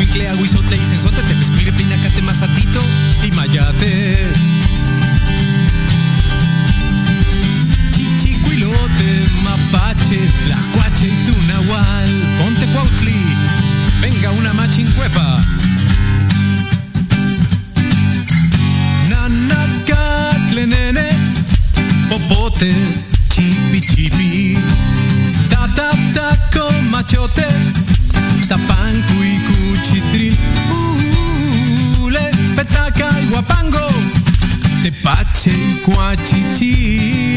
Cuiclea, Huizotle y Senzote, Tepespire, Pinacate, Mazatito y Mayate. Chichicuilote, Mapache, Tlacuache y Tunahual, Ponte Cuautli, venga una machincuepa. Nanacatlenene, Popote. Huapango, Tepache, Cuachichi.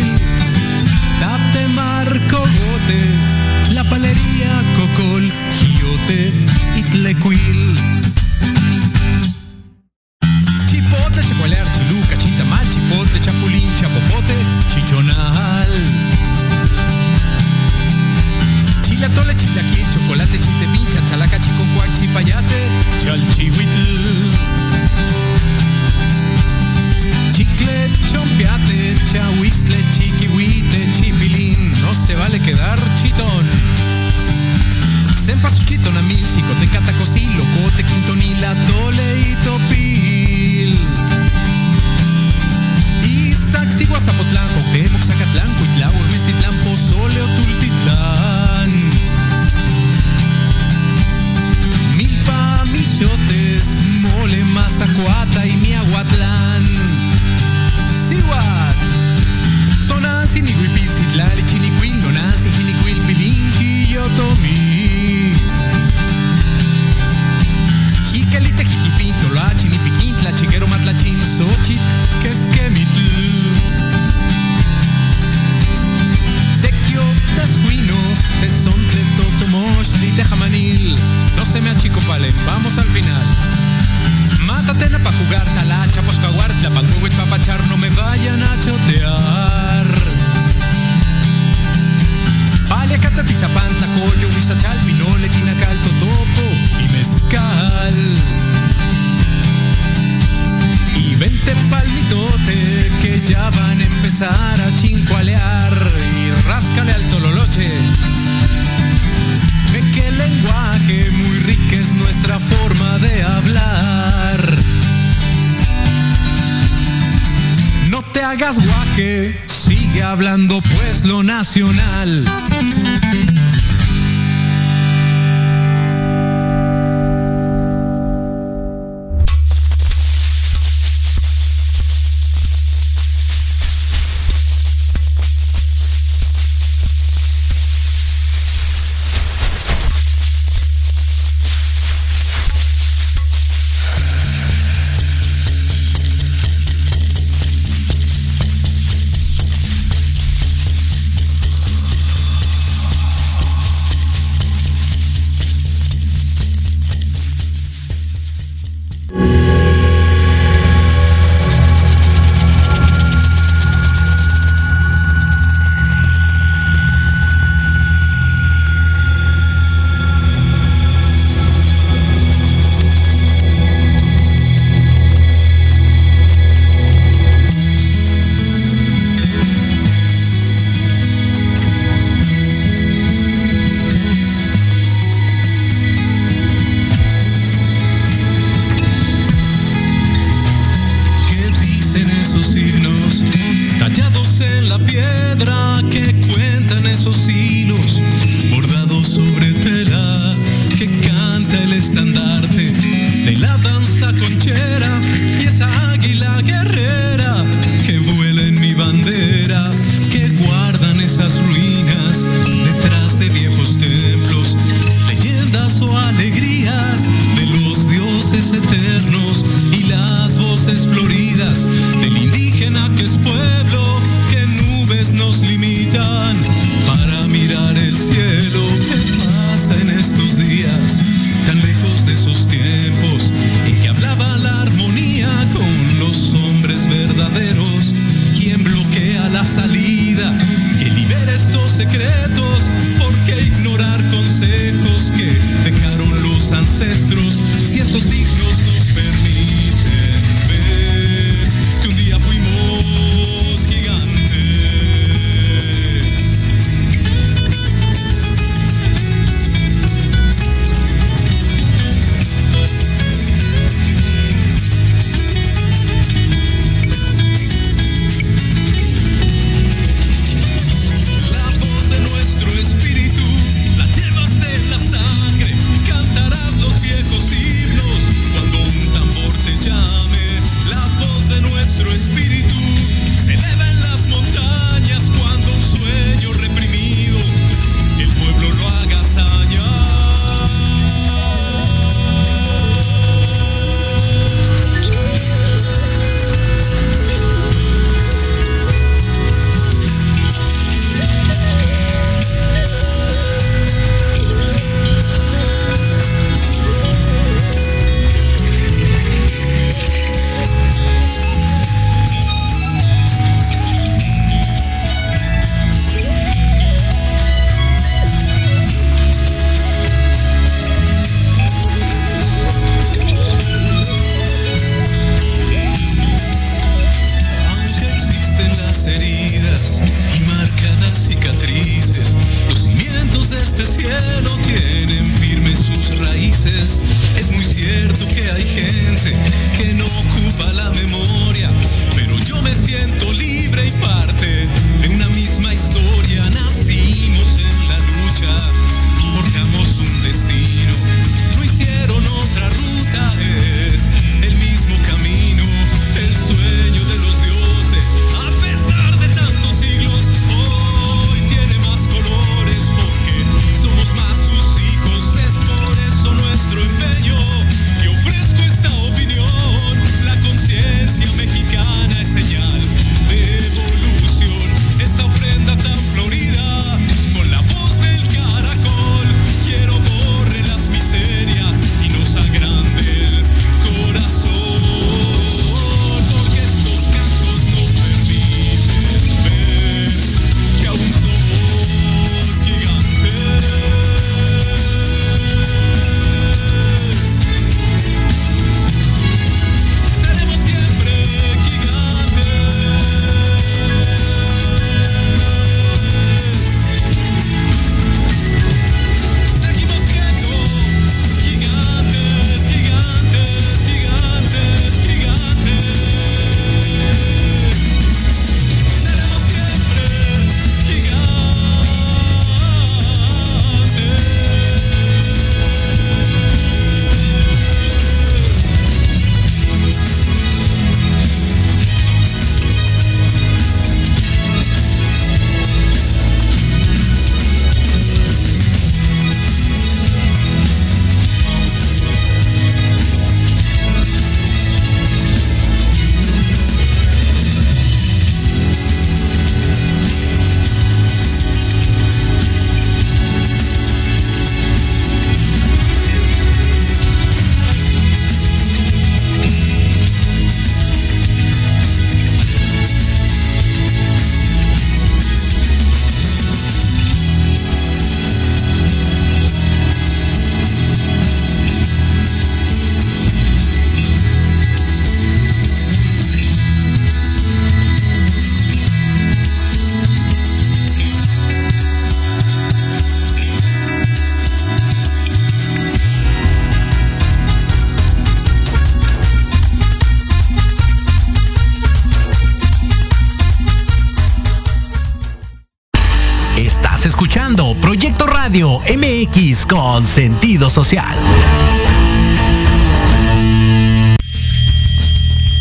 MX con sentido social.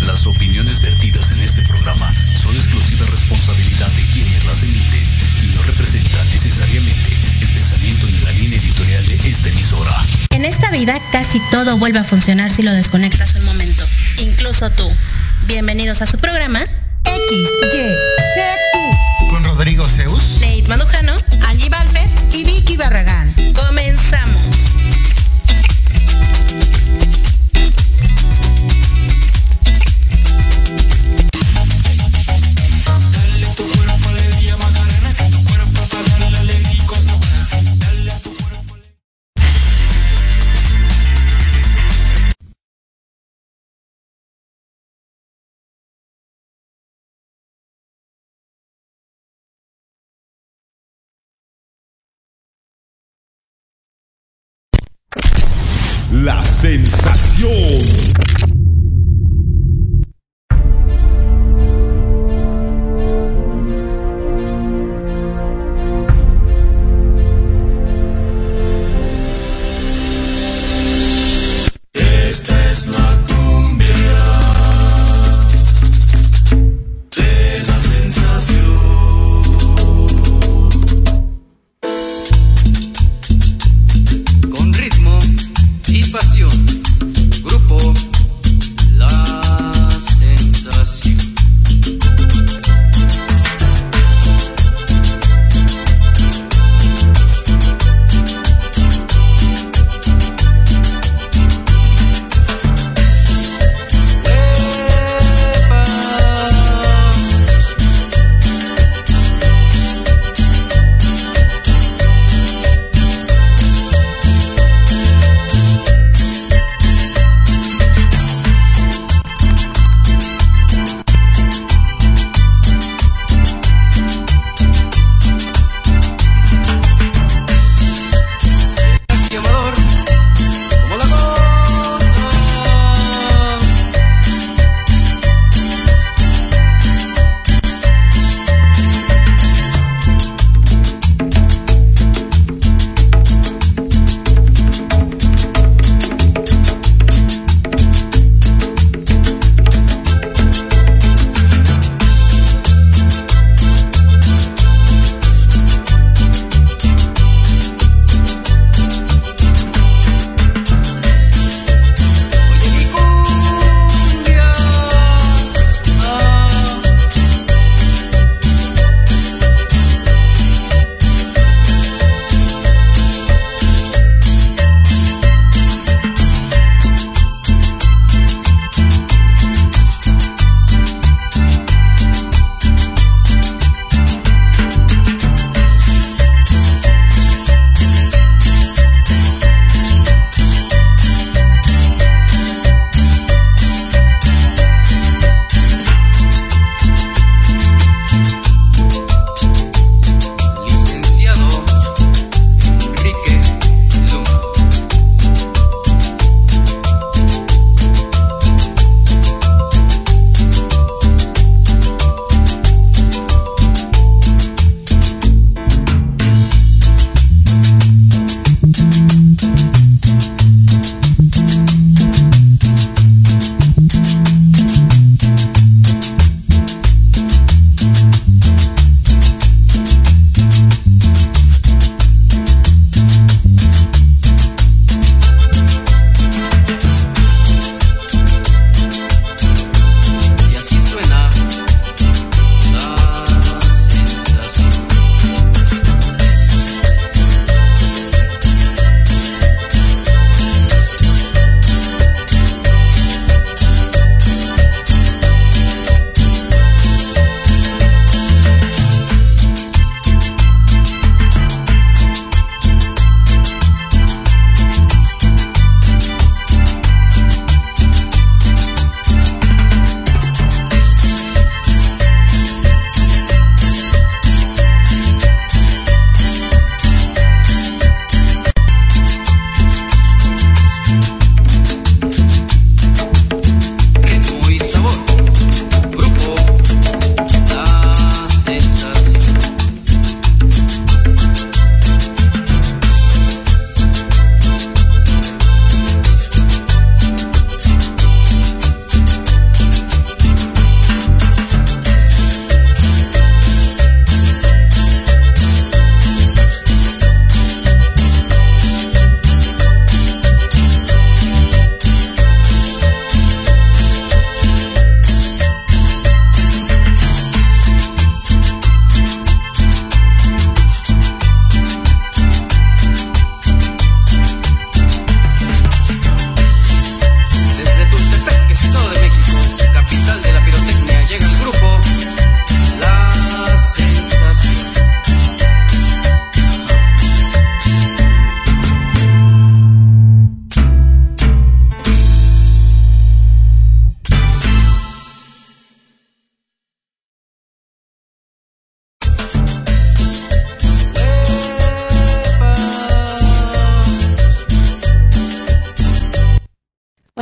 Las opiniones vertidas en este programa son exclusiva responsabilidad de quienes las emiten y no representan necesariamente el pensamiento ni la línea editorial de esta emisora. En esta vida casi todo vuelve a funcionar si lo desconectas un momento, incluso tú. Bienvenidos a su programa X, Con Rodrigo Zeus, Nate Mandujano, Angie Balfe y Vicky Barragán.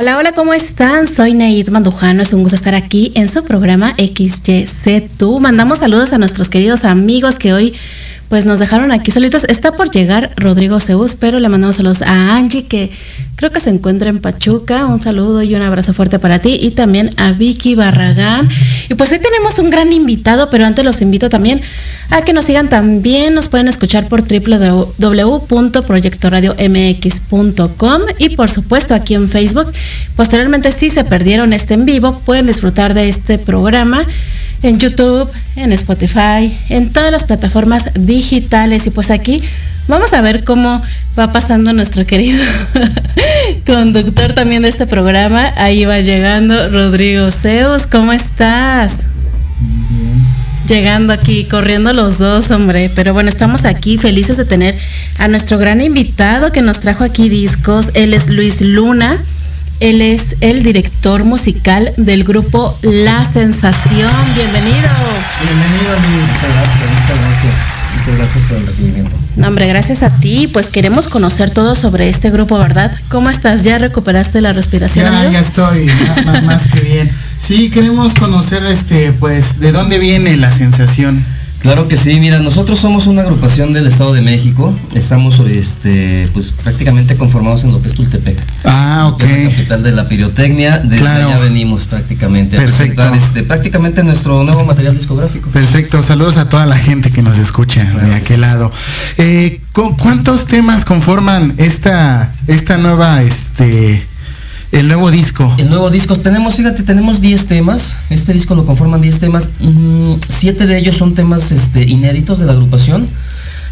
Hola, hola, ¿cómo están? Soy Neid Mandujano, es un gusto estar aquí en su programa XYZ. Mandamos saludos a nuestros queridos amigos que hoy pues nos dejaron aquí solitos. Está por llegar Rodrigo Zeus, pero le mandamos saludos a Angie, que creo que se encuentra en Pachuca. Un saludo y un abrazo fuerte para ti. Y también a Vicky Barragán. Y pues hoy tenemos un gran invitado, pero antes los invito también a que nos sigan también. Nos pueden escuchar por www.proyectoradiomx.com y por supuesto aquí en Facebook. Posteriormente, si se perdieron este en vivo, pueden disfrutar de este programa en YouTube, en Spotify, en todas las plataformas digitales. Y pues aquí vamos a ver cómo va pasando nuestro querido conductor también de este programa. Ahí va llegando Rodrigo Zeus. ¿Cómo estás? Llegando aquí, corriendo los dos, hombre. Pero bueno, estamos aquí felices de tener a nuestro gran invitado que nos trajo aquí discos. Él es Luis Luna. Él es el director musical del grupo La Sensación. Bienvenido. Bienvenido, gracias, muchas gracias. Muchas gracias por el recibimiento. No, hombre, gracias a ti. Pues queremos conocer todo sobre este grupo, ¿verdad? ¿Cómo estás? ¿Ya recuperaste la respiración? Ya, amigo? ya estoy, más, más que bien. Sí, queremos conocer, este, pues, de dónde viene la sensación. Claro que sí, mira, nosotros somos una agrupación del Estado de México. Estamos este, pues, prácticamente conformados en lo que es Tultepec. Ah, ok. Es la capital de la pirotecnia. Desde Claro. allá venimos prácticamente Perfecto. a este, prácticamente nuestro nuevo material discográfico. Perfecto, saludos a toda la gente que nos escucha Claro de que aquel sí. lado. Eh, ¿cu- ¿Cuántos temas conforman esta, esta nueva, este, el nuevo disco? El nuevo disco, tenemos, fíjate, tenemos 10 temas. Este disco lo conforman 10 temas. Mm, Siete de ellos son temas este, inéditos de la agrupación.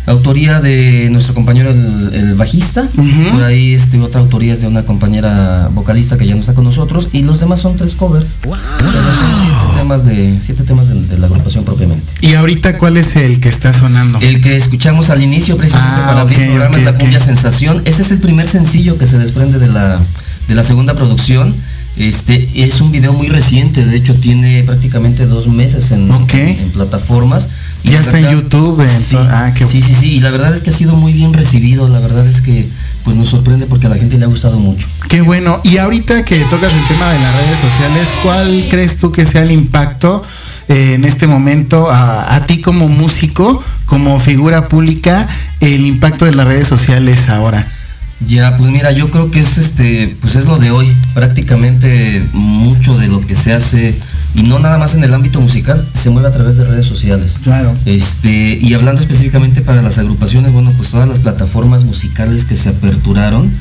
Autoría de nuestro compañero el, el bajista. Por ahí este, otra autoría es de una compañera vocalista que ya no está con nosotros. Y los demás son tres covers. Son siete temas de, siete temas de, de la agrupación propiamente. Y ahorita, ¿cuál es el que está sonando? El que escuchamos al inicio precisamente Ah, para abrir el programa ok, es la cumbia sensación. Ese es el primer sencillo que se desprende de la, de la segunda producción. Este es un video muy reciente, de hecho tiene prácticamente dos meses en, Ok. en- en plataformas. Ya está en YouTube, en Sí, ah, qué- sí, sí, sí, y la verdad es que ha sido muy bien recibido, la verdad es que pues nos sorprende porque a la gente le ha gustado mucho. Qué bueno. Y ahorita que tocas el tema de las redes sociales, ¿cuál crees tú que sea el impacto eh, en este momento a, a ti como músico, como figura pública, el impacto de las redes sociales ahora? Ya, pues mira, yo creo que es este, pues es lo de hoy. Prácticamente mucho de lo que se hace, y no nada más en el ámbito musical, se mueve a través de redes sociales. Claro. Este, y hablando específicamente para las agrupaciones, bueno, pues todas las plataformas musicales que se aperturaron,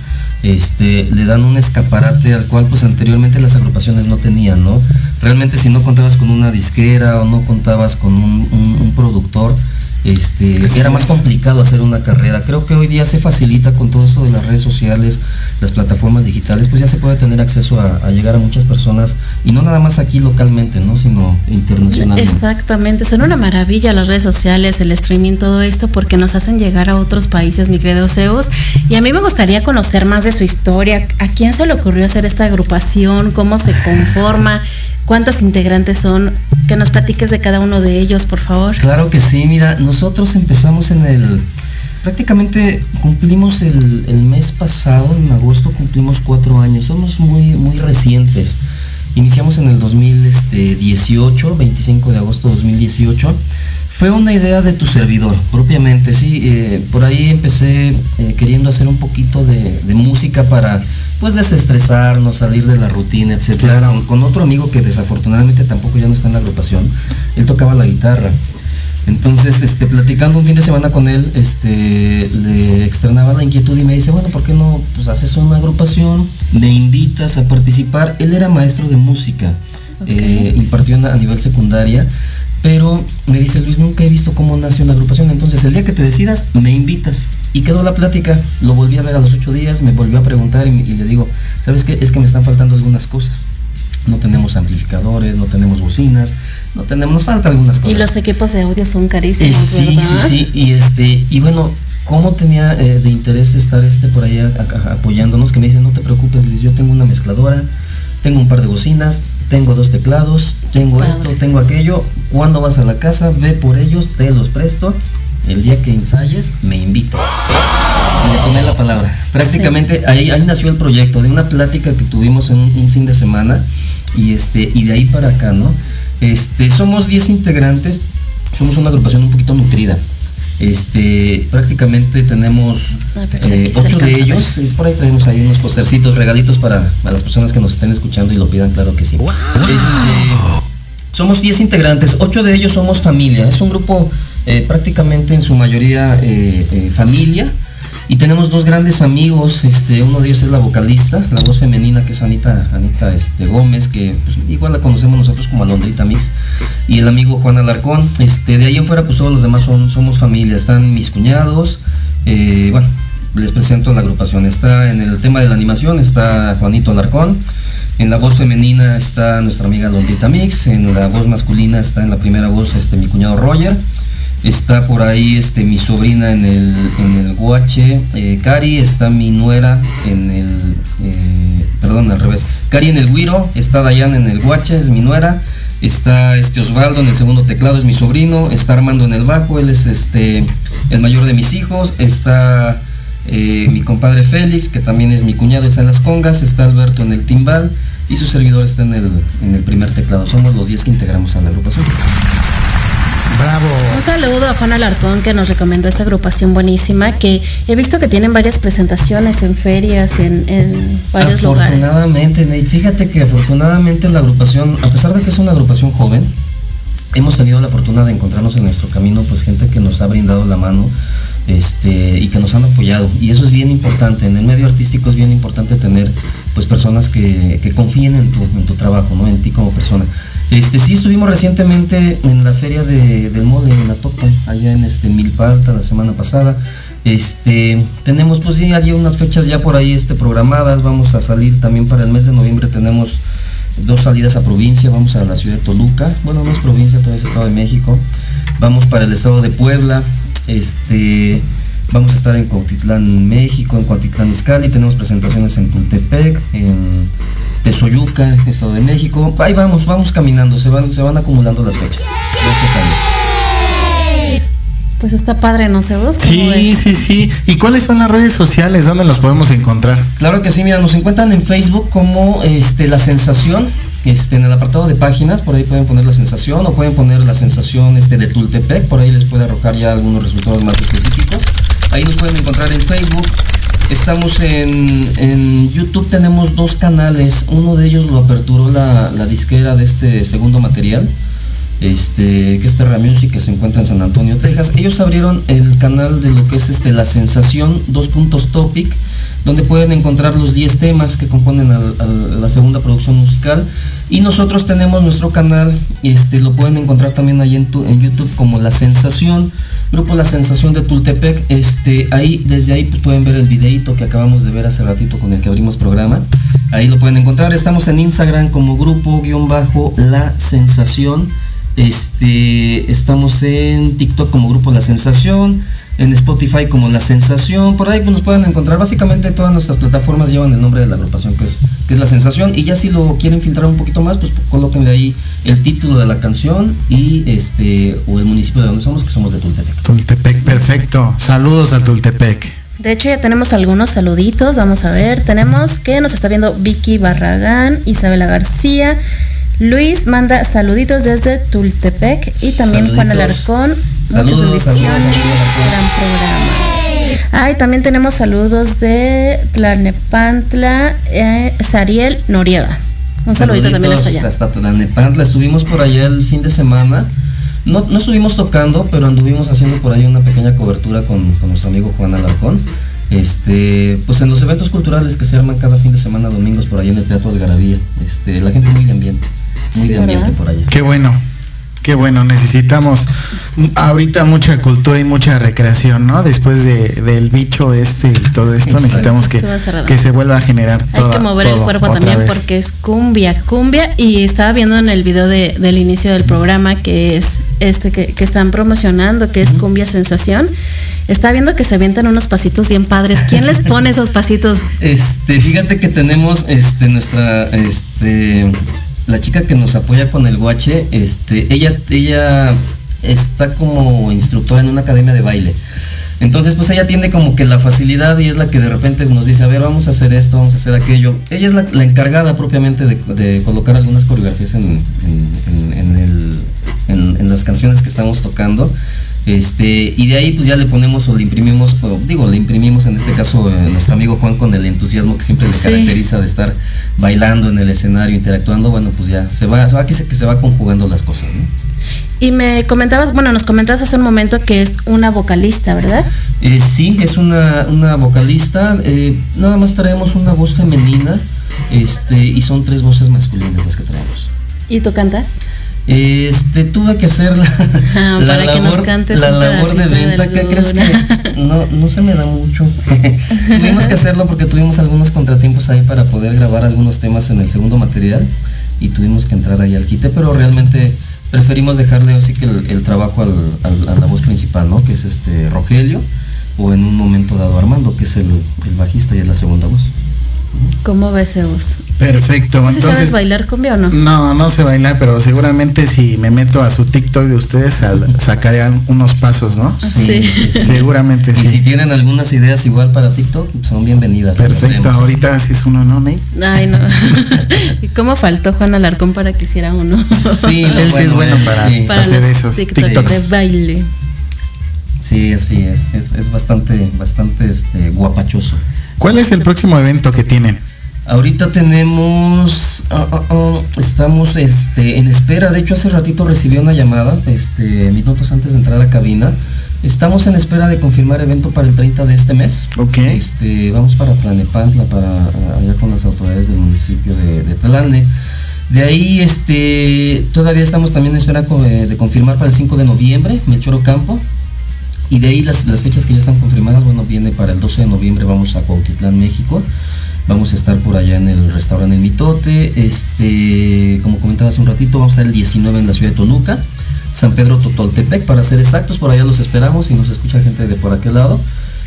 este, le dan un escaparate al cual pues anteriormente las agrupaciones no tenían, ¿no? Realmente si no contabas con una disquera o no contabas con un, un- un productor, este, era más complicado hacer una carrera. Creo que hoy día se facilita con todo esto de las redes sociales, las plataformas digitales, pues ya se puede tener acceso a, a llegar a muchas personas y no nada más aquí localmente, ¿no? Sino internacionalmente. Exactamente, son una maravilla las redes sociales, el streaming, todo esto, porque nos hacen llegar a otros países, mi querido Zeus. Y a mí me gustaría conocer más de su historia. ¿A quién se le ocurrió hacer esta agrupación? ¿Cómo se conforma? ¿Cuántos integrantes son? Que nos platiques de cada uno de ellos, por favor. Claro que sí, mira, nosotros empezamos en el... Prácticamente cumplimos el, mes pasado, en agosto cumplimos cuatro años, somos muy, muy recientes. Iniciamos en el 2018, 25 de agosto de 2018. Fue una idea de tu servidor, propiamente, sí. eh, por ahí empecé eh, queriendo hacer un poquito de, de música para, pues, desestresarnos, salir de la rutina, etcétera. Claro. Con, con otro amigo que desafortunadamente tampoco ya no está en la agrupación. Él tocaba la guitarra. Entonces, este, platicando un fin de semana con él, este, le externaba la inquietud y me dice, bueno, ¿por qué no pues, haces una agrupación? Me invitas a participar. Él era maestro de música, eh, impartió a nivel secundaria, pero me dice, Luis, nunca he visto cómo nace una agrupación. Entonces, el día que te decidas, me invitas. Y quedó la plática, lo volví a ver a los ocho días, me volvió a preguntar y, me- y le digo, ¿sabes qué? Es que me están faltando algunas cosas. No tenemos amplificadores, no tenemos bocinas, no tenemos, nos faltan algunas cosas. Y los equipos de audio son Eh, carísimos, sí, ¿verdad? sí, sí, y este, y bueno, ¿cómo tenía eh, de interés estar este por ahí a- a- apoyándonos? Que me dice, no te preocupes, Luis, yo tengo una mezcladora, tengo un par de bocinas, tengo dos teclados, tengo Padre. esto, tengo aquello. Cuando vas a la casa, ve por ellos, te los presto. El día que ensayes, me invitas. le tomé la palabra. Prácticamente ahí, ahí nació el proyecto, de una plática que tuvimos en un, un fin de semana y este y de ahí para acá, ¿no? Este, somos 10 integrantes, somos una agrupación un poquito nutrida. Este, prácticamente tenemos Ah, eh, ocho de ellos. Es por ahí tenemos ahí unos postercitos, regalitos para, para las personas que nos estén escuchando y lo pidan, claro que sí. Este, somos 10 integrantes, 8 de ellos somos familia. Es un grupo eh, prácticamente en su mayoría eh, eh, familia. Y tenemos dos grandes amigos, este, uno de ellos es la vocalista, la voz femenina que es Anita, Anita este, Gómez, que pues, igual la conocemos nosotros como Alondrita Mix, y el amigo Juan Alarcón. Este, de ahí en fuera pues todos los demás son, somos familia, están mis cuñados, eh, bueno, les presento la agrupación. Está en el tema de la animación, está Juanito Alarcón, en la voz femenina está nuestra amiga Londita Mix, en la voz masculina está en la primera voz este, mi cuñado Roger, está por ahí este, mi sobrina en el, en el guache, eh, Cari, está mi nuera en el, eh, perdón, al revés, Cari en el guiro, está Dayan en el guache, es mi nuera, está este Osvaldo en el segundo teclado, es mi sobrino, está Armando en el bajo, él es este, el mayor de mis hijos, está eh, mi compadre Félix, que también es mi cuñado, está en las congas, está Alberto en el timbal y su servidor está en el, en el primer teclado. Somos los 10 que integramos a la agrupación. Bravo. Un saludo a Juan Alarcón que nos recomendó esta agrupación buenísima que he visto que tienen varias presentaciones en ferias, en, en varios lugares. Afortunadamente, Nate, fíjate que afortunadamente la agrupación, a pesar de que es una agrupación joven, hemos tenido la fortuna de encontrarnos en nuestro camino, pues gente que nos ha brindado la mano este, y que nos han apoyado. Y eso es bien importante. En el medio artístico es bien importante tener pues personas que, que confíen en tu, en tu trabajo, ¿no? En ti como persona. Este, sí estuvimos recientemente en la feria de, del mole en la Topa, allá en este en Milpa Alta la semana pasada. Este, tenemos pues sí, hay unas fechas ya por ahí este, programadas, vamos a salir también para el mes de noviembre, tenemos dos salidas a provincia, vamos a la ciudad de Toluca, bueno no es provincia, todavía es Estado de México, vamos para el estado de Puebla, este, vamos a estar en Cuautitlán, México, en Cuautitlán Izcalli, tenemos presentaciones en Tultepec, en Tezoyuca, Estado de México, ahí vamos, vamos caminando, se van, se van acumulando las fechas. Gracias a Dios. Pues está padre, ¿no sé vos? ¿Cómo Sí, ves? sí, sí. ¿Y cuáles son las redes sociales? ¿Dónde los podemos encontrar? Claro que sí, mira, nos encuentran en Facebook como este, La Sensación, este, en el apartado de páginas, por ahí pueden poner La Sensación o pueden poner La Sensación este, de Tultepec, por ahí les puede arrojar ya algunos resultados más específicos. Ahí nos pueden encontrar en Facebook. Estamos en, en YouTube, tenemos dos canales, uno de ellos lo aperturó la, la disquera de este segundo material, este, que es Terra Music, que se encuentra en San Antonio, Texas. Ellos abrieron el canal de lo que es este, La Sensación, dos puntos topic, donde pueden encontrar los 10 temas que componen al- la segunda producción musical. Y nosotros tenemos nuestro canal, este, lo pueden encontrar también ahí en, tu- en YouTube como La Sensación, Grupo La Sensación de Tultepec. Este, ahí, desde ahí pues, pueden ver el videito que acabamos de ver hace ratito con el que abrimos programa. Ahí lo pueden encontrar. Estamos en Instagram como grupo guion bajo La Sensación. Este, estamos en TikTok como Grupo La Sensación, en Spotify como La Sensación, por ahí pues nos pueden encontrar. Básicamente todas nuestras plataformas llevan el nombre de la agrupación que es, que es La Sensación. Y ya si lo quieren filtrar un poquito más, pues colóquenle ahí el título de la canción y este, o el municipio de donde somos, que somos de Tultepec. Tultepec, perfecto. Saludos a Tultepec. De hecho, ya tenemos algunos saluditos. Vamos a ver. Tenemos que nos está viendo Vicky Barragán, Isabela García. Luis manda saluditos desde Tultepec y también Juan. Alarcón. Muchas bendiciones. Gran programa. Ay, también tenemos saludos de Tlalnepantla, eh, Sariel Noriega. Un saludito también hasta allá. Hasta Tlalnepantla. Estuvimos por allá el fin de semana. No, no estuvimos tocando, pero anduvimos haciendo por ahí una pequeña cobertura con, con nuestro amigo Juan Alarcón. Este, pues en los eventos culturales que se arman cada fin de semana, domingos, por allá en el Teatro de Garabía. Este, la gente muy ambiente, muy Sí, de ambiente ¿verdad? por allá. Qué bueno. Qué bueno, necesitamos ahorita mucha cultura y mucha recreación, ¿no? Después de, del bicho este y todo esto, Exacto. necesitamos que, que se vuelva a generar Hay toda- que mover el todo cuerpo también vez. porque es cumbia, cumbia. Y estaba viendo en el video de- del inicio del programa que es este que, que están promocionando, que es cumbia sensación. Estaba viendo que se avientan unos pasitos bien padres. ¿Quién les pone esos pasitos? Este, fíjate que tenemos este nuestra este la chica que nos apoya con el guache, este, ella ella está como instructora en una academia de baile. Entonces, pues ella tiene como que la facilidad y es la que de repente nos dice, a ver, vamos a hacer esto, vamos a hacer aquello. Ella es la, encargada propiamente de, colocar algunas coreografías en, en- en las canciones que estamos tocando. Este, y de ahí pues ya le ponemos o le imprimimos, o, digo, le imprimimos en este caso eh, nuestro amigo Juan con el entusiasmo que siempre le Sí. caracteriza de estar bailando en el escenario, interactuando, bueno, pues ya se va, que se, que se va conjugando las cosas, ¿no? Y me comentabas, bueno, nos comentabas hace un momento que es una vocalista, ¿verdad? Eh, sí, es una, una vocalista. eh, nada más traemos una voz femenina este, y son tres voces masculinas las que traemos. ¿Y tú cantas? Este, tuve que hacer la, Ah, la para que nos labor, la labor de venta. ¿Qué crees que no, no se me da mucho? Tuvimos que hacerlo porque tuvimos algunos contratiempos ahí para poder grabar algunos temas en el segundo material y tuvimos que entrar ahí al quite, pero realmente preferimos dejarle así que el, el trabajo al, al- a la voz principal, ¿no? Que es este Rogelio o en un momento dado Armando, que es el, el bajista y es la segunda voz. ¿Cómo ves voz? Perfecto. ¿Sí sabes bailar cumbia o no? no, no sé bailar, pero seguramente si me meto a su TikTok de ustedes, al- sacarían unos pasos, ¿no? Sí. Seguramente Y si sí. tienen algunas ideas igual para TikTok, son bienvenidas. Perfecto. Ahorita haces uno, ¿no, Nate? Ay, no. ¿Y cómo faltó Juan Alarcón para que hiciera uno? Sí, no, Él sí es bueno él para- sí. para hacer los esos TikTok TikToks. de baile. Sí, así es, es, es bastante, bastante este, guapachoso. ¿Cuál es el próximo evento que tienen? Ahorita tenemos, ah, ah, ah, estamos este, en espera, de hecho hace ratito recibí una llamada, este, minutos antes de entrar a la cabina. Estamos en espera de confirmar evento para el 30 de este mes. Ok. Este, vamos para Tlanepantla, para allá con las autoridades del municipio de, de Tlane. De ahí, este, todavía estamos también en espera eh, de confirmar para el 5 de noviembre, Melchor Ocampo. Y de ahí las, las fechas que ya están confirmadas, bueno, viene para el 12 de noviembre, vamos a Cuautitlán, México. Vamos a estar por allá en el restaurante El Mitote. Este, como comentaba hace un ratito, vamos a estar el 19 en la ciudad de Toluca. San Pedro Totoltepec, para ser exactos, por allá los esperamos y nos escucha gente de por aquel lado.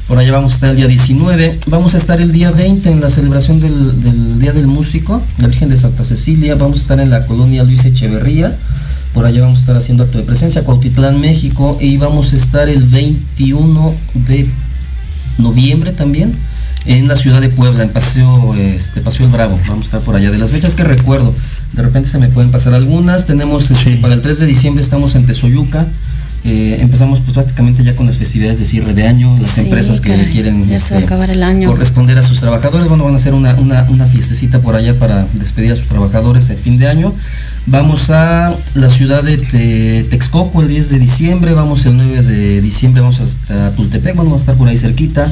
Por allá vamos a estar el día 19. Vamos a estar el día 20 en la celebración del, del Día del Músico, la Virgen de Santa Cecilia. Vamos a estar en la colonia Luis Echeverría. Por allá vamos a estar haciendo acto de presencia, Cuautitlán, México. Y vamos a estar el 21 de noviembre también en la ciudad de Puebla, en Paseo, este, Paseo El Bravo. Vamos a estar por allá. De las fechas que recuerdo, de repente se me pueden pasar algunas. Tenemos este, Sí. para el 3 de diciembre estamos en Tezoyuca. Eh, empezamos pues prácticamente ya con las festividades de cierre de año, las Sí, empresas que caray, quieren este, acabar el año. corresponder a sus trabajadores. Bueno, van a hacer una, una, una fiestecita por allá para despedir a sus trabajadores el fin de año. Vamos a la ciudad de Te- Texcoco el 10 de diciembre, vamos el 9 de diciembre, vamos hasta Tultepec, bueno, vamos a estar por ahí cerquita.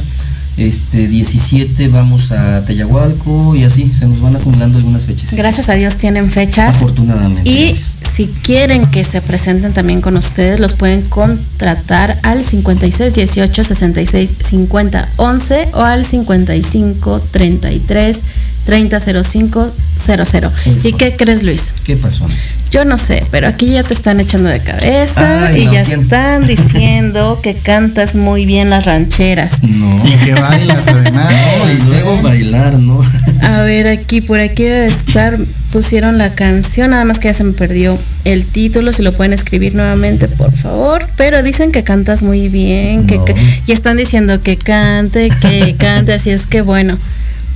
Este 17 vamos a Teyahualco y así se nos van acumulando algunas fechas. Gracias a Dios tienen fechas. Afortunadamente. Y gracias. si quieren que se presenten también con ustedes, los pueden contratar al 56 18 66 50 11 o al 55 33 30 05 00. Es ¿Y qué crees, Luis? ¿Qué pasó? Yo no sé, pero aquí ya te están echando de cabeza Ay, y no, ya ¿quién? están diciendo que cantas muy bien las rancheras. No. Y que bailas además. No, y luego bailar, ¿no? A ver, aquí por aquí debe estar, pusieron la canción, nada más que ya se me perdió el título, si lo pueden escribir nuevamente, por favor. Pero dicen que cantas muy bien, que, No. que- y están diciendo que cante, que cante, así es que bueno,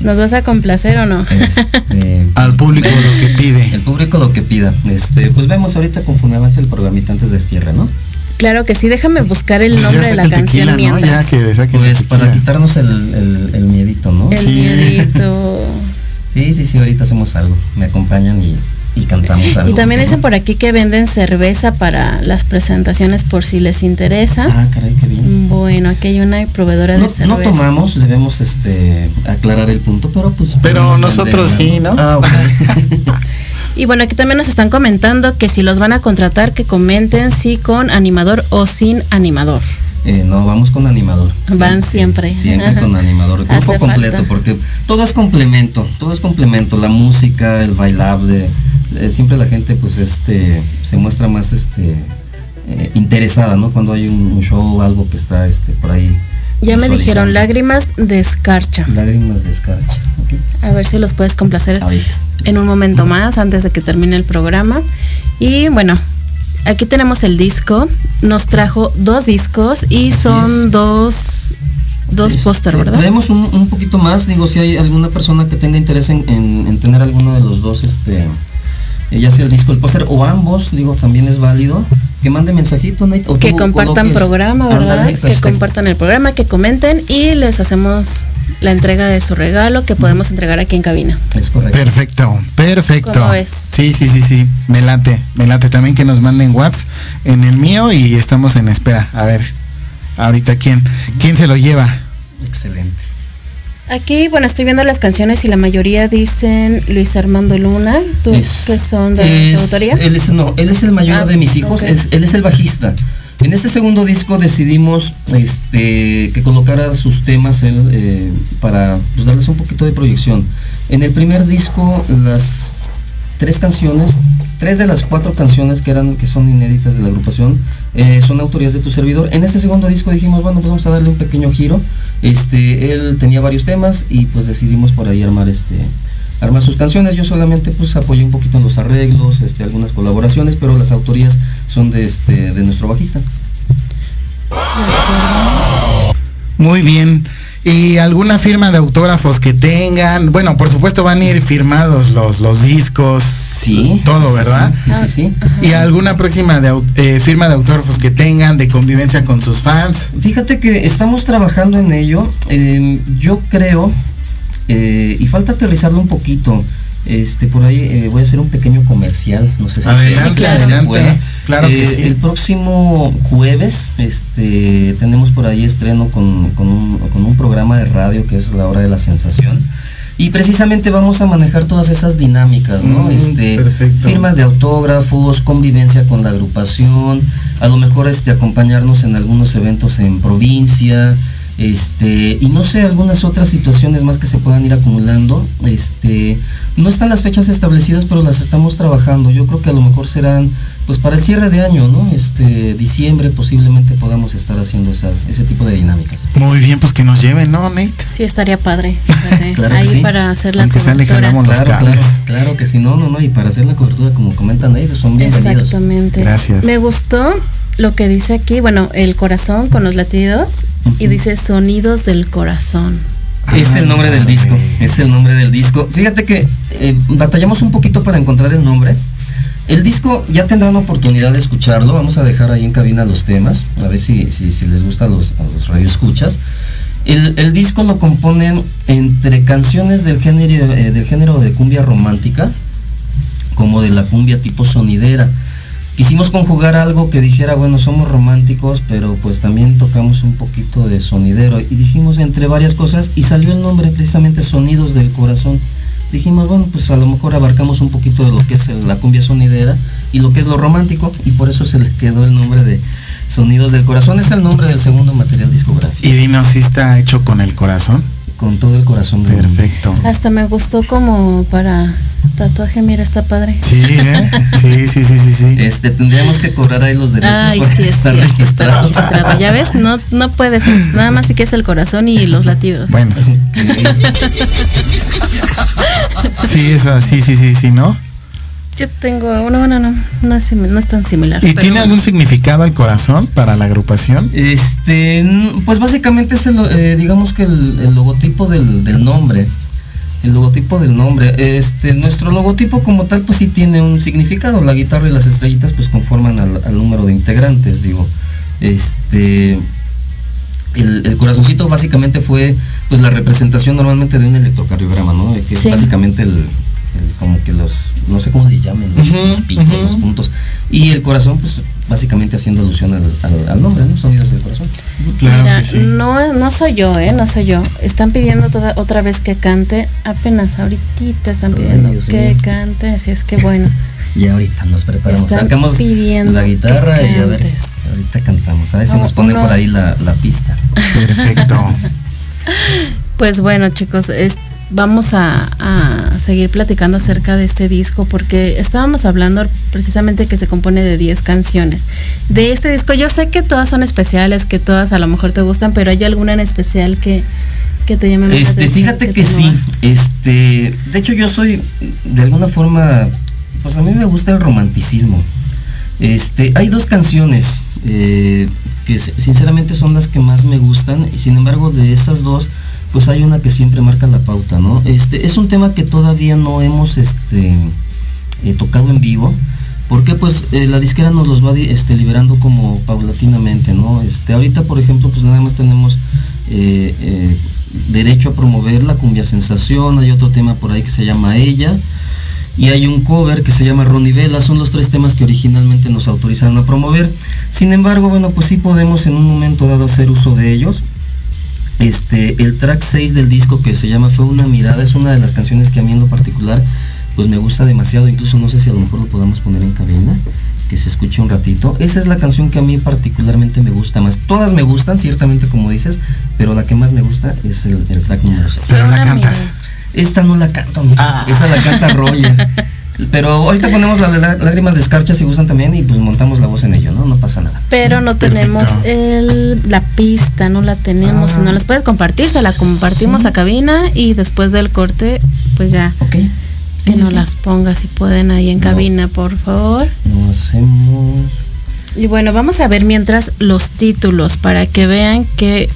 ¿nos vas a complacer o no? Este, Al público lo que pide. El público lo que pida. Este, pues vemos ahorita conforme avance el programita antes de cierre, ¿no? Claro que sí, déjame buscar el Pues nombre de la canción tequila, ¿no? mientras. Ya que saquen el Pues para quitarnos el, el, el miedito, ¿no? El Sí. miedito. Sí, sí, sí, ahorita hacemos algo. Me acompañan y, y cantamos algo. Y también dicen por aquí que venden cerveza para las presentaciones por si les interesa. Ah, caray, qué bien. Bueno, aquí hay una proveedora de No, cerveza. no tomamos, debemos este aclarar el punto, pero pues. Pero nosotros sí, ¿no? Ah, ok. Y bueno, aquí también nos están comentando que si los van a contratar, que comenten si con animador o sin animador. Eh, no, vamos con animador. Van siempre. Siempre Ajá. con animador. Grupo completo, falta. porque todo es complemento, todo es complemento. La música, el bailable. Eh, siempre la gente, pues, este, se muestra más, este, eh, interesada, ¿no? Cuando hay un, un show, algo que está, este, por ahí. Ya me dijeron lágrimas de escarcha. Lágrimas de escarcha. A ver si los puedes complacer Ahorita. en un momento más, antes de que termine el programa. Y bueno, aquí tenemos el disco. Nos trajo dos discos y son es. dos, dos Este, póster, ¿verdad? Traemos un, un poquito más, digo, si hay alguna persona que tenga interés en, en- en tener alguno de los dos, este, ya sea el disco, el póster o ambos, digo, también es válido. Que mande mensajito, Nate, o Que tú compartan coloques- programa, ¿verdad? Que compartan el programa, que comenten y les hacemos la entrega de su regalo que podemos entregar aquí en cabina. Es correcto. Perfecto, perfecto. ¿Cómo ves? Sí, sí, sí, sí. Me late, me late también que nos manden WhatsApp en el mío y estamos en espera. A ver, ahorita quién, quién se lo lleva. Excelente. Aquí, bueno, estoy viendo las canciones y la mayoría dicen Luis Armando Luna, ¿tú Es- que son de, es- autoría? Él es, no, él es el mayor Ah, de mis hijos, es- él es el bajista. En este segundo disco decidimos este, que colocara sus temas él, eh, para pues, darles un poquito de proyección. En el primer disco, las tres canciones, tres de las cuatro canciones que eran que son inéditas de la agrupación, eh, son autorías de tu servidor. En este segundo disco dijimos, bueno, pues vamos a darle un pequeño giro. Este, él tenía varios temas y pues decidimos por ahí armar este armar sus canciones. Yo solamente pues apoyé un poquito en los arreglos, este, algunas colaboraciones, pero las autorías son de este de nuestro bajista. Muy bien. ¿Y alguna firma de autógrafos que tengan? Bueno, por supuesto van a ir firmados los, los discos. Sí. Todo, sí, ¿verdad? Sí, sí, sí. ¿Y alguna próxima de, eh, firma de autógrafos que tengan de convivencia con sus fans? Fíjate que estamos trabajando en ello. eh, yo creo, eh, y falta aterrizarlo un poquito. Este, por ahí eh, voy a hacer un pequeño comercial. No sé si Adelante, se- adelante. Claro que Eh, sí. El próximo jueves, este, tenemos por ahí estreno con, con un, con un programa de radio que es La Hora de la Sensación. Y precisamente vamos a manejar todas esas dinámicas, ¿no? Mm, este, perfecto. firmas de autógrafos, convivencia con la agrupación, a lo mejor este acompañarnos en algunos eventos en provincia, este, y no sé, algunas otras situaciones más que se puedan ir acumulando. Este, no están las fechas establecidas, pero las estamos trabajando. Yo creo que a lo mejor serán pues para el cierre de año, ¿no? Este, diciembre posiblemente podamos estar haciendo esas, ese tipo de dinámicas. Muy bien, pues que nos lleven, ¿no, Nate? Sí, estaría padre. Claro que Ahí sí. para hacer la Aunque sea le cobertura. Claro, claro, claro que sí, no, no, no, y para hacer la cobertura como comentan ahí, son bienvenidos. Exactamente. Gracias. Me gustó lo que dice aquí, bueno, el corazón con los latidos y dice sonidos del corazón. Es el nombre del Ah, disco, es el nombre del disco. Fíjate que eh, batallamos un poquito para encontrar el nombre. El disco ya tendrán oportunidad de escucharlo. Vamos a dejar ahí en cabina los temas, a ver si, si, si les gusta a los, a los radioescuchas. El, el disco lo componen entre canciones del género, eh, del género de cumbia romántica, como de la cumbia tipo sonidera. Quisimos conjugar algo que dijera, bueno, somos románticos, pero pues también tocamos un poquito de sonidero. Y dijimos entre varias cosas y salió el nombre precisamente Sonidos del Corazón. Dijimos, bueno, pues a lo mejor abarcamos un poquito de lo que es la cumbia sonidera y lo que es lo romántico y por eso se le quedó el nombre de Sonidos del Corazón. Es el nombre del segundo material discográfico. Y dinos si está hecho con el corazón. Con todo el corazón del mundo. Perfecto. Hasta me gustó como para tatuaje, mira, está padre. Sí, ¿eh? Sí, sí, sí, sí, sí. Este, tendríamos que cobrar ahí los derechos Ay, sí, es está cierto, está registrado. registrado. Ya ves, no, no puedes, nada más si que es el corazón y los latidos. Bueno. Sí, eso, sí, sí, sí, sí, ¿no? Yo tengo uno, no, no, no es, no es tan similar. ¿Y tiene bueno. algún significado el corazón para la agrupación? Este, pues básicamente es el, eh, digamos que el, el logotipo del, del nombre. El logotipo del nombre. Este, nuestro logotipo como tal, pues sí tiene un significado. La guitarra y las estrellitas, pues conforman al, al número de integrantes, digo. Este, el, el corazoncito básicamente fue, pues la representación normalmente de un electrocardiograma, ¿no? Que Sí. es básicamente el- como que los, no sé cómo le llamen, los, picos, los puntos. Y el corazón, pues básicamente haciendo alusión al, al- al nombre, ¿no? Sonidos del corazón. Claro Mira, que sí. no, no soy yo, ¿eh? No soy yo. Están pidiendo toda, otra vez que cante. Apenas ahorita están pidiendo que cante. Así es que bueno. Y ahorita nos preparamos, Están sacamos la guitarra y a ver, ahorita cantamos. A ver si No, nos pone uno- por ahí la, la pista. Perfecto. Pues bueno, chicos, es- vamos a, a seguir platicando acerca de este disco porque estábamos hablando precisamente que se compone de 10 canciones. De este disco, yo sé que todas son especiales, que todas a lo mejor te gustan, pero ¿hay alguna en especial que, que te llame Este, atención, fíjate te que sí. mueva? Este, de hecho yo soy de alguna forma, pues a mí me gusta el romanticismo. Este, hay dos canciones eh, que sinceramente son las que más me gustan, y sin embargo de esas dos, pues hay una que siempre marca la pauta, ¿no? Este, es un tema que todavía no hemos este, eh, tocado en vivo, porque pues eh, la disquera nos los va este, liberando como paulatinamente, ¿no? Este, ahorita, por ejemplo, pues nada más tenemos derecho a promover la cumbia sensación, hay otro tema por ahí que se llama Ella, y hay un cover que se llama Ronnie Vela, son los tres temas que originalmente nos autorizaron a promover. Sin embargo, bueno, pues sí podemos en un momento dado hacer uso de ellos. Este, el track 6 del disco que se llama Fue una mirada es una de las canciones que a mí en lo particular pues me gusta demasiado, incluso no sé si a lo mejor lo podamos poner en cabina, que se escuche un ratito. Esa es la canción que a mí particularmente me gusta más. Todas me gustan, ciertamente como dices, pero la que más me gusta es el, track número 6. Pero la cantas. Esta no la canto, ah. esa la canta Roger. Pero ahorita ponemos las lágrimas de escarcha si gustan también y pues montamos la voz en ello, ¿no? No pasa nada. Pero no tenemos la pista, no la tenemos. Si no ah. las puedes compartir, se la compartimos a cabina y después del corte, pues ya. Ok. Que no las pongas si pueden ahí en cabina, por favor. No hacemos. Y bueno, vamos a ver mientras los títulos para que vean qué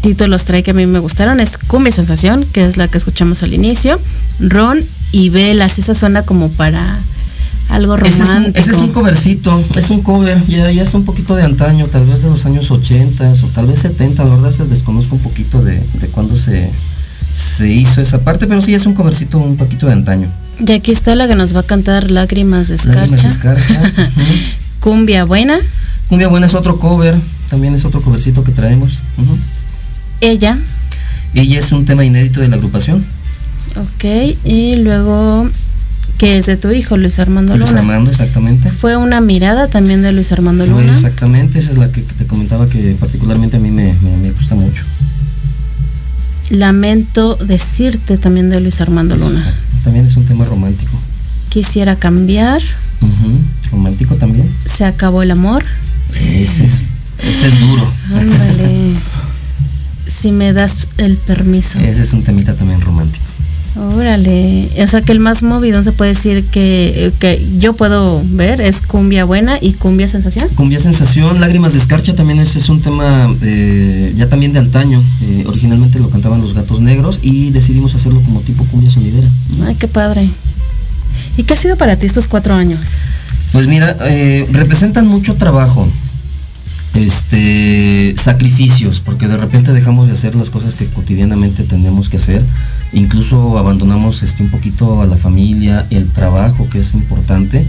títulos trae que a mí me gustaron. Es Cumbia Sensación, que es la que escuchamos al inicio. Ron y Velas, esa suena como para algo romántico. Ese es un, covercito, es un cover, ya, ya es un poquito de antaño, tal vez de los años 80 o tal vez 70, la verdad se desconozco un poquito de, de cuándo se, se hizo esa parte, pero sí es un covercito un poquito de antaño. Y aquí está la que nos va a cantar Lágrimas de Escarcha. Cumbia Buena. Cumbia Buena es otro cover, también es otro covercito que traemos. Ella. Ella es un tema inédito de la agrupación. Ok, y luego, ¿qué es de tu hijo, Luis Armando Luna? Luis Armando, exactamente. Fue una mirada también de Luis Armando Luna. exactamente, esa es la que te comentaba que particularmente a mí me, gusta mucho. Lamento decirte también de Luis Armando Luna. También es un tema romántico. Quisiera cambiar. Romántico también. Se acabó el amor. Ese es, ese es duro. Ándale. si me das el permiso. Ese es un temita también romántico. Órale, o sea que el más movido se puede decir que, que, yo puedo ver es cumbia buena y cumbia sensación. Cumbia sensación, lágrimas de escarcha también es, es un tema eh, ya también de antaño. Eh, originalmente lo cantaban los gatos negros y decidimos hacerlo como tipo cumbia sonidera. Ay, qué padre. ¿Y qué ha sido para ti estos cuatro años? Pues mira, eh, representan mucho trabajo este sacrificios, porque de repente dejamos de hacer las cosas que cotidianamente tenemos que hacer, incluso abandonamos este un poquito a la familia, el trabajo que es importante,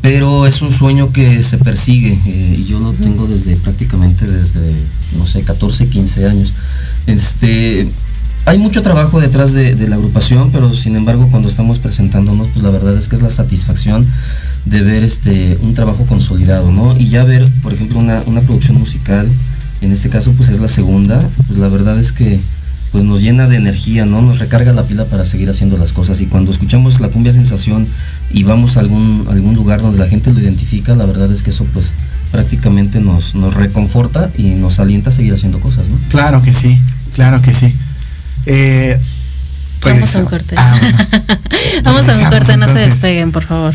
pero es un sueño que se persigue eh, y yo lo tengo desde prácticamente desde no sé 14, 15 años. Este hay mucho trabajo detrás de, la agrupación, pero sin embargo cuando estamos presentándonos, pues la verdad es que es la satisfacción de ver este un trabajo consolidado, ¿no? Y ya ver, por ejemplo, una, producción musical, en este caso pues es la segunda, pues la verdad es que pues nos llena de energía, ¿no? Nos recarga la pila para seguir haciendo las cosas. Y cuando escuchamos la cumbia sensación y vamos a algún, algún lugar donde la gente lo identifica, la verdad es que eso pues prácticamente nos, nos reconforta y nos alienta a seguir haciendo cosas, ¿no? Claro que sí, claro que sí. Eh, Vamos a un corte. Ah, Vamos a un corte, no se despeguen, por favor.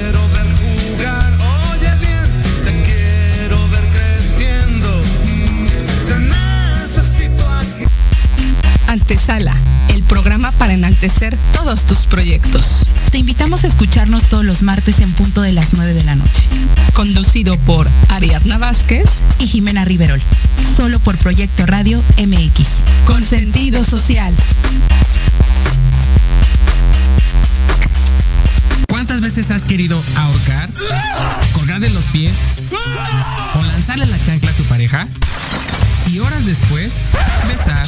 Antesala, el programa para enaltecer todos tus proyectos. Te invitamos a escucharnos todos los martes en punto de las 9 de la noche. Conducido por Ariadna Vázquez y Jimena Riverol. Solo por Proyecto Radio MX. con sentido social. ¿Cuántas veces has querido ahorcar, colgar de los pies o lanzarle la chancla a tu pareja? Y horas después, besar,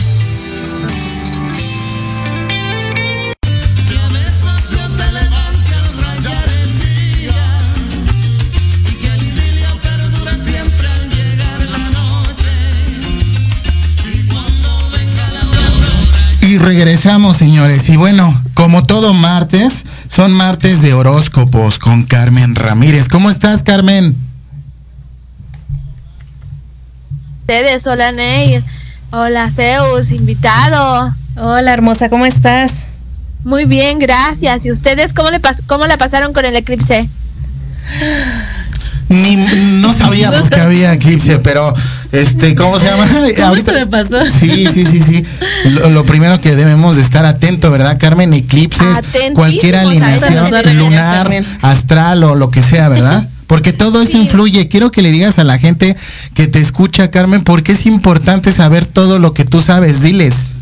Y regresamos, señores. Y bueno, como todo martes, son martes de horóscopos con Carmen Ramírez. ¿Cómo estás, Carmen? ustedes, hola Neir, hola Zeus, invitado. Hola, hermosa, ¿cómo estás? Muy bien, gracias. ¿Y ustedes cómo, le pas cómo la pasaron con el eclipse? Ni, no sabíamos que había eclipse, pero este, ¿cómo se llama? ¿Cómo se me pasó? Sí, sí, sí, sí. Lo, lo primero que debemos de estar atento, ¿verdad, Carmen? Eclipses, cualquier alineación lunar, astral o lo que sea, ¿verdad? Porque todo eso Sí. influye. Quiero que le digas a la gente que te escucha, Carmen, porque es importante saber todo lo que tú sabes. Diles.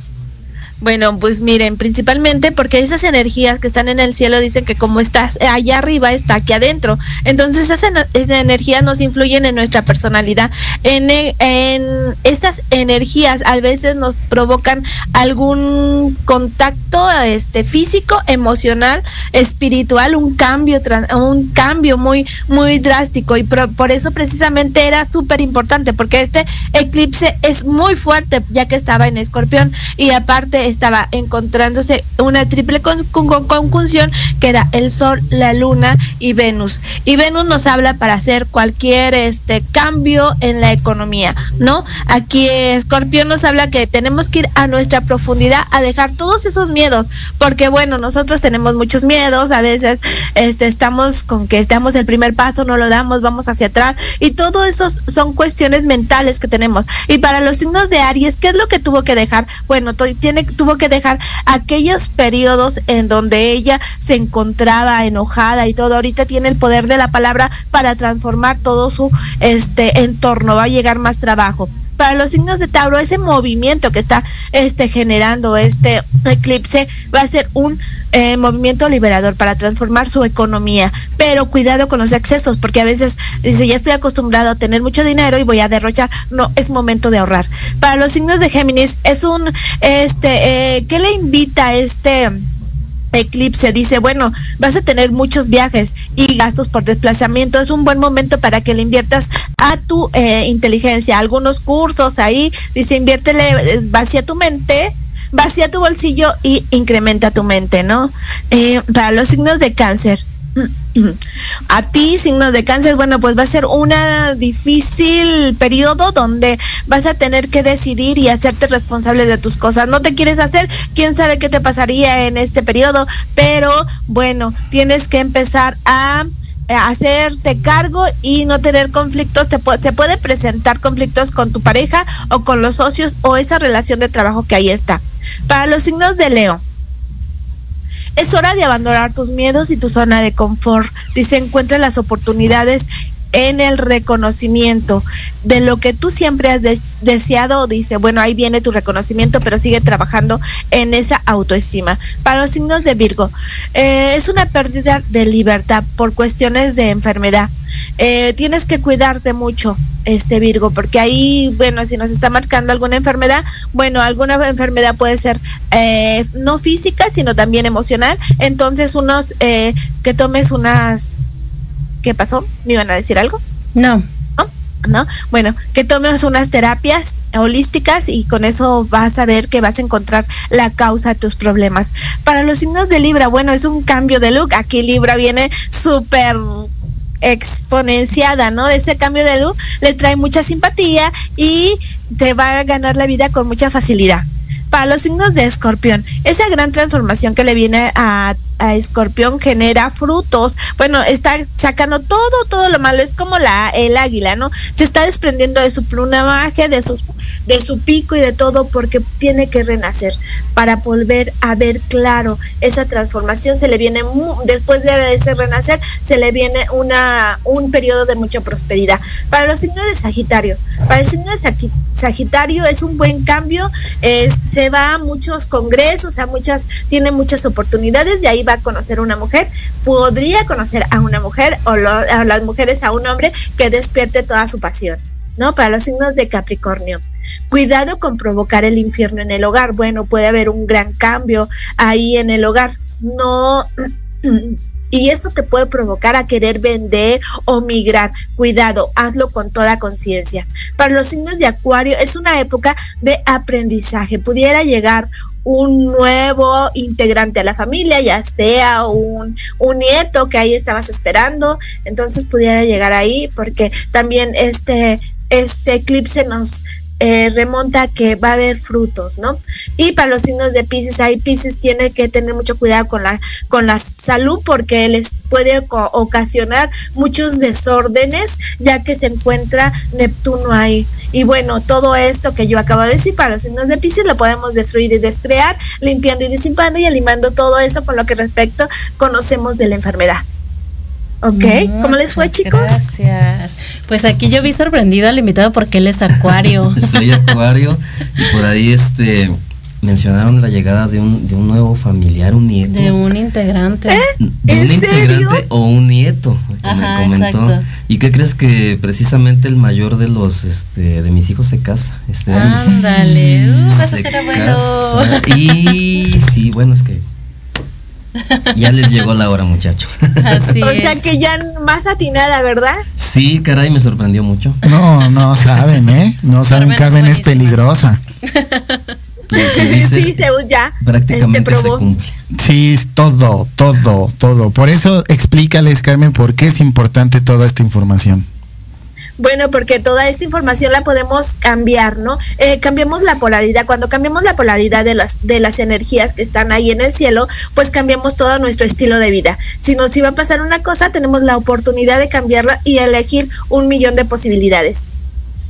Bueno, pues miren, principalmente porque esas energías que están en el cielo dicen que como estás allá arriba, está aquí adentro. Entonces esas, ener- esas energías nos influyen en nuestra personalidad. En, e- en estas energías a veces nos provocan algún contacto este, físico, emocional, espiritual, un cambio, un cambio muy, muy drástico. Y pro- por eso precisamente era súper importante, porque este eclipse es muy fuerte, ya que estaba en escorpión y aparte estaba encontrándose una triple con- que era el Sol, la Luna y Venus. Y Venus nos habla para hacer cualquier este cambio en la economía, ¿no? Aquí Escorpión nos habla que tenemos que ir a nuestra profundidad a dejar todos esos miedos, porque bueno, nosotros tenemos muchos miedos, a veces este estamos con que damos el primer paso, no lo damos, vamos hacia atrás y todo eso son cuestiones mentales que tenemos. Y para los signos de Aries, ¿qué es lo que tuvo que dejar? Bueno, tiene tuvo que dejar aquellos periodos en donde ella se encontraba enojada y todo. Ahorita tiene el poder de la palabra para transformar todo su este entorno, va a llegar más trabajo. Para los signos de Tauro, ese movimiento que está este generando este eclipse va a ser un eh, movimiento liberador para transformar su economía, pero cuidado con los excesos, porque a veces dice, ya estoy acostumbrado a tener mucho dinero y voy a derrochar. No, es momento de ahorrar. Para los signos de Géminis, es un, este, eh, ¿qué le invita este eclipse? Dice, bueno, vas a tener muchos viajes y gastos por desplazamiento. Es un buen momento para que le inviertas a tu eh, inteligencia, algunos cursos ahí. Dice, inviértele, vacía tu mente vacía tu bolsillo y incrementa tu mente, ¿no? Eh, para los signos de cáncer. A ti, signos de cáncer, bueno, pues va a ser una difícil periodo donde vas a tener que decidir y hacerte responsable de tus cosas. No te quieres hacer, quién sabe qué te pasaría en este periodo, pero bueno, tienes que empezar a eh, hacerte cargo y no tener conflictos, te, te puede presentar conflictos con tu pareja o con los socios o esa relación de trabajo que ahí está. Para los signos de Leo, es hora de abandonar tus miedos y tu zona de confort. Dice, encuentra las oportunidades en el reconocimiento de lo que tú siempre has des- deseado, dice, bueno, ahí viene tu reconocimiento, pero sigue trabajando en esa autoestima. Para los signos de Virgo, eh, es una pérdida de libertad por cuestiones de enfermedad. Eh, tienes que cuidarte mucho, este Virgo, porque ahí, bueno, si nos está marcando alguna enfermedad, bueno, alguna enfermedad puede ser eh, no física, sino también emocional. Entonces, unos eh, que tomes unas, ¿qué pasó? ¿Me iban a decir algo? No. ¿no? Bueno, que tomes unas terapias holísticas y con eso vas a ver que vas a encontrar la causa de tus problemas. Para los signos de Libra, bueno, es un cambio de look. Aquí Libra viene súper exponenciada, ¿no? Ese cambio de look le trae mucha simpatía y te va a ganar la vida con mucha facilidad. Para los signos de escorpión, esa gran transformación que le viene a, a escorpión genera frutos. Bueno, está sacando todo, todo lo malo. Es como la, el águila, ¿no? Se está desprendiendo de su plumaje, de sus de su pico y de todo porque tiene que renacer para volver a ver claro esa transformación se le viene después de ese renacer se le viene una un periodo de mucha prosperidad para los signos de Sagitario para el signo de Sagi- Sagitario es un buen cambio se va a muchos congresos a muchas tiene muchas oportunidades de ahí a conocer una mujer podría conocer a una mujer o a las mujeres a un hombre que despierte toda su pasión ¿no? Para los signos de Capricornio. Cuidado con provocar el infierno en el hogar. Bueno, puede haber un gran cambio ahí en el hogar. No. Y esto te puede provocar a querer vender o migrar. Cuidado, hazlo con toda conciencia. Para los signos de Acuario es una época de aprendizaje. Pudiera llegar un nuevo integrante a la familia, ya sea un, un nieto que ahí estabas esperando, entonces pudiera llegar ahí porque también este, este eclipse nos eh, remonta que va a haber frutos, ¿no? Y para los signos de Pisces, ahí Pisces tiene que tener mucho cuidado con la, con la salud porque les puede ocasionar muchos desórdenes ya que se encuentra Neptuno ahí. Y bueno, todo esto que yo acabo de decir para los signos de Pisces lo podemos destruir y descrear, limpiando y disipando y animando todo eso con lo que respecto conocemos de la enfermedad. ¿Ok? ¿Cómo les fue, chicos? Gracias. Pues aquí yo vi sorprendido al invitado porque él es acuario. Soy acuario y por ahí este mencionaron la llegada de un, de un nuevo familiar, un nieto. De un integrante. de un integrante o un nieto que Ajá, me comentó. exacto. ¿Y qué crees que precisamente el mayor de los este de mis hijos se casa este año? Ándale. Uh, eso Se será bueno. casa. Y sí, bueno, es que ya les llegó la hora, muchachos. Así o sea que ya más atinada, ¿verdad? Sí, caray, me sorprendió mucho. No, no saben, ¿eh? No saben, Carmen es peligrosa. Dice sí, Zeus ya prácticamente este, se probó. cumple. Sí, es todo, todo, todo. Por eso explícales, Carmen, por qué es importante toda esta información. Bueno, porque toda esta información la podemos cambiar, ¿no? Eh, cambiamos la polaridad. Cuando cambiamos la polaridad de las, de las energías que están ahí en el cielo, pues cambiamos todo nuestro estilo de vida. Si nos iba a pasar una cosa, tenemos la oportunidad de cambiarla y elegir un millón de posibilidades.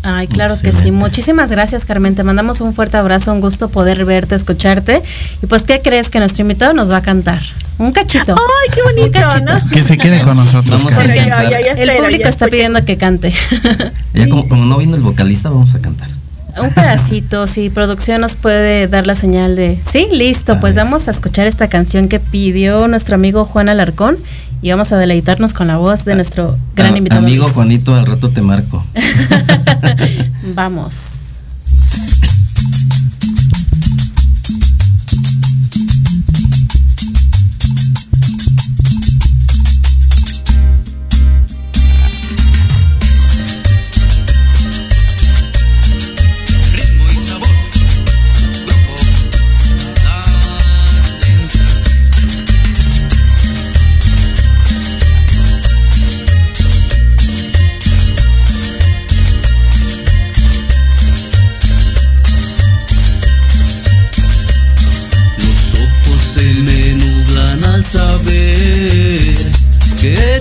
Ay, claro que sí. Muchísimas gracias, Carmen. Te mandamos un fuerte abrazo, un gusto poder verte, escucharte. Y pues, ¿qué crees que nuestro invitado nos va a cantar? Un cachito. ¡Ay, qué bonito! ¿no? Que se quede con nosotros. Vamos a Carmen. cantar. Ya, ya, ya El público ya está pidiendo que cante. Ya como, como no vino el vocalista, vamos a cantar. Un pedacito, si producción nos puede dar la señal de, sí, listo, pues vamos a escuchar esta canción que pidió nuestro amigo Juan Alarcón y vamos a deleitarnos con la voz de nuestro gran A- invitado. Amigo Luis. Juanito, al rato te marco. Vamos.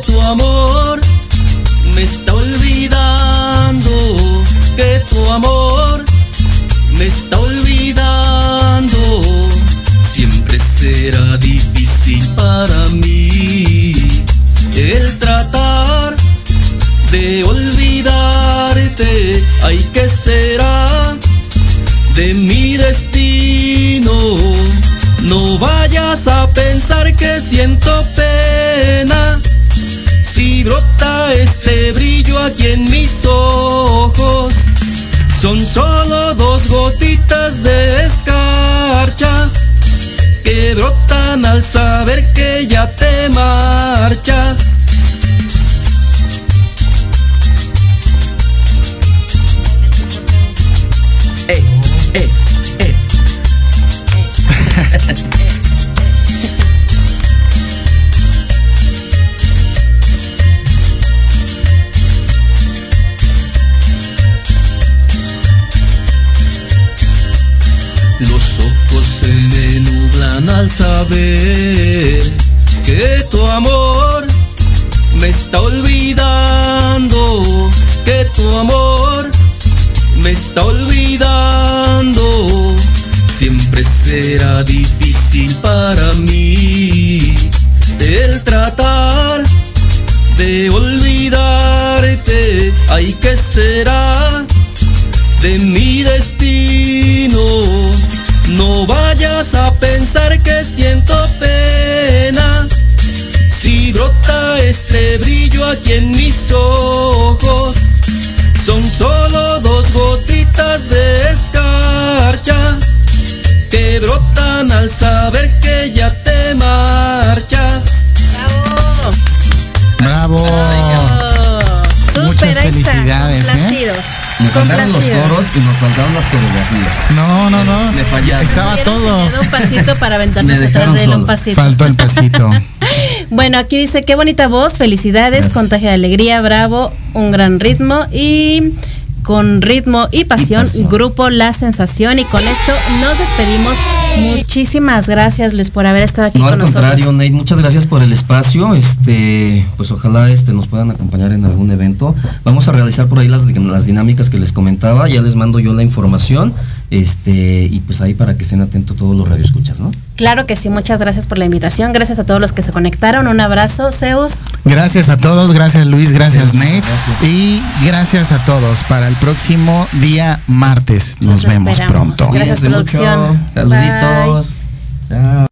Que tu amor me está olvidando, que tu amor me está olvidando. Siempre será difícil para mí el tratar de qué será de mi destino. No vayas a pensar que siento pena. Son solo dos gotitas de escarcha que brotan al saber que ya te marchas. Al faltaron las coreografías. No, no, no. Me fallaron. Estaba todo. Queda un pasito para Me aventarnos atrás dejaron de él un solo. pasito. Faltó el pasito. Bueno, aquí dice, qué bonita voz, felicidades, Gracias. contagia de alegría, bravo, un gran ritmo y con ritmo y pasión, pasión. grupo La Sensación y con esto nos despedimos. Muchísimas gracias Luis por haber estado aquí No, con al nosotros. contrario, Nate, muchas gracias por el espacio. Este, pues ojalá este nos puedan acompañar en algún evento. Vamos a realizar por ahí las, las dinámicas que les comentaba. Ya les mando yo la información. Este, y pues ahí para que estén atentos todos los radioescuchas, ¿no? Claro que sí, muchas gracias por la invitación, gracias a todos los que se conectaron, un abrazo, Zeus. Gracias a todos, gracias Luis, gracias Nate. Gracias. Y gracias a todos. Para el próximo día martes nos vemos esperamos. pronto. Gracias, producción. Saluditos. Chao.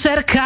cercare